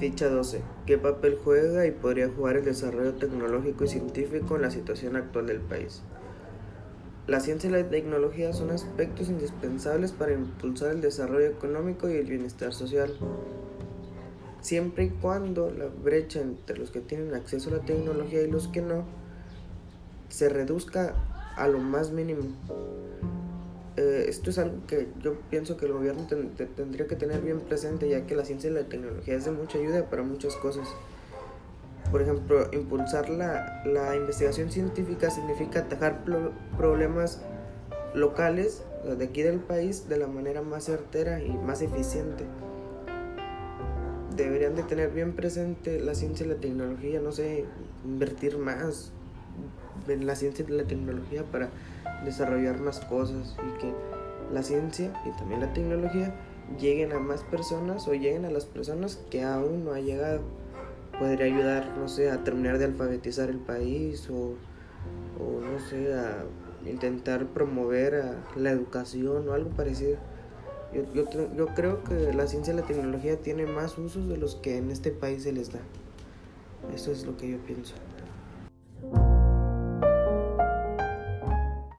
Ficha 12. ¿Qué papel juega y podría jugar el desarrollo tecnológico y científico en la situación actual del país? La ciencia y la tecnología son aspectos indispensables para impulsar el desarrollo económico y el bienestar social. Siempre y cuando la brecha entre los que tienen acceso a la tecnología y los que no se reduzca a lo más mínimo. Eh, esto es algo que yo pienso que el gobierno tendría que tener bien presente, ya que la ciencia y la tecnología es de mucha ayuda para muchas cosas. Por ejemplo, impulsar la, la investigación científica significa atajar problemas locales de aquí del país de la manera más certera y más eficiente. Deberían de tener bien presente la ciencia y la tecnología, no sé, invertir más la ciencia y la tecnología para desarrollar más cosas y que la ciencia y también la tecnología lleguen a más personas o lleguen a las personas que aún no ha llegado. Podría ayudar, no sé, a terminar de alfabetizar el país o, o no sé, a intentar promover la educación o algo parecido. Yo, yo, yo creo que la ciencia y la tecnología tienen más usos de los que en este país se les da. Eso es lo que yo pienso.